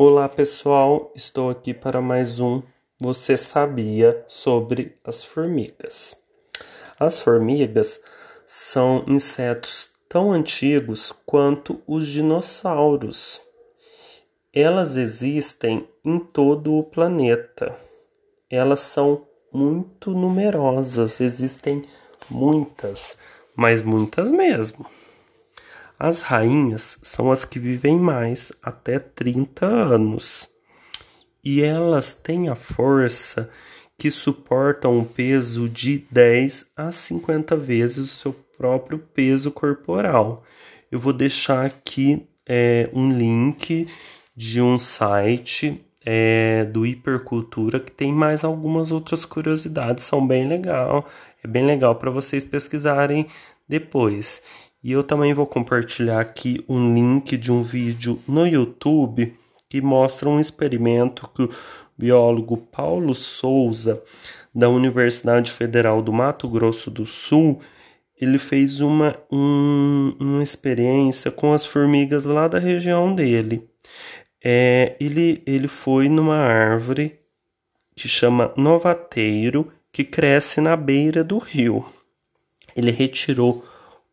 Olá pessoal, estou aqui para mais um Você Sabia sobre as formigas. As formigas são insetos tão antigos quanto os dinossauros. Elas existem em todo o planeta. Elas são muito numerosas, existem muitas, mas muitas mesmo. As rainhas são as que vivem mais, até 30 anos. E elas têm a força que suportam um peso de 10 a 50 vezes o seu próprio peso corporal. Eu vou deixar aqui é, um link de um site é, do Hipercultura que tem mais algumas outras curiosidades, são bem legal, é bem legal para vocês pesquisarem depois. E eu também vou compartilhar aqui um link de um vídeo no YouTube que mostra um experimento que o biólogo Paulo Souza, da Universidade Federal do Mato Grosso do Sul, ele fez uma, um, uma experiência com as formigas lá da região dele. É, ele, ele foi numa árvore que chama novateiro, que cresce na beira do rio. Ele retirou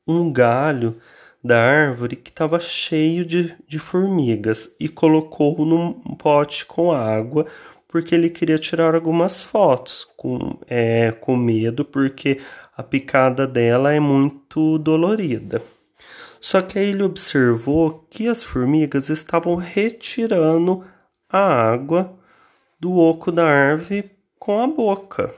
um galho da árvore que estava cheio de, de formigas e colocou num pote com água porque ele queria tirar algumas fotos com, é, com medo porque a picada dela é muito dolorida. Só que aí ele observou que as formigas estavam retirando a água do oco da árvore com a boca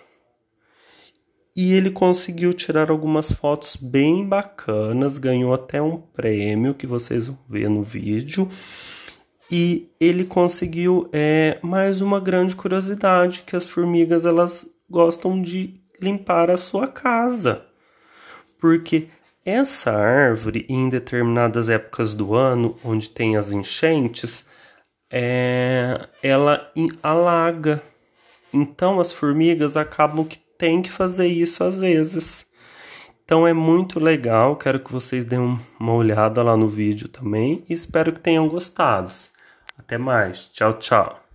e ele conseguiu tirar algumas fotos bem bacanas, ganhou até um prêmio que vocês vão ver no vídeo. E ele conseguiu é, mais uma grande curiosidade que as formigas elas gostam de limpar a sua casa. Porque essa árvore, em determinadas épocas do ano, onde tem as enchentes, é, ela alaga. Então as formigas acabam que tem que fazer isso às vezes. Então é muito legal, quero que vocês deem uma olhada lá no vídeo também e espero que tenham gostado. Até mais, tchau, tchau.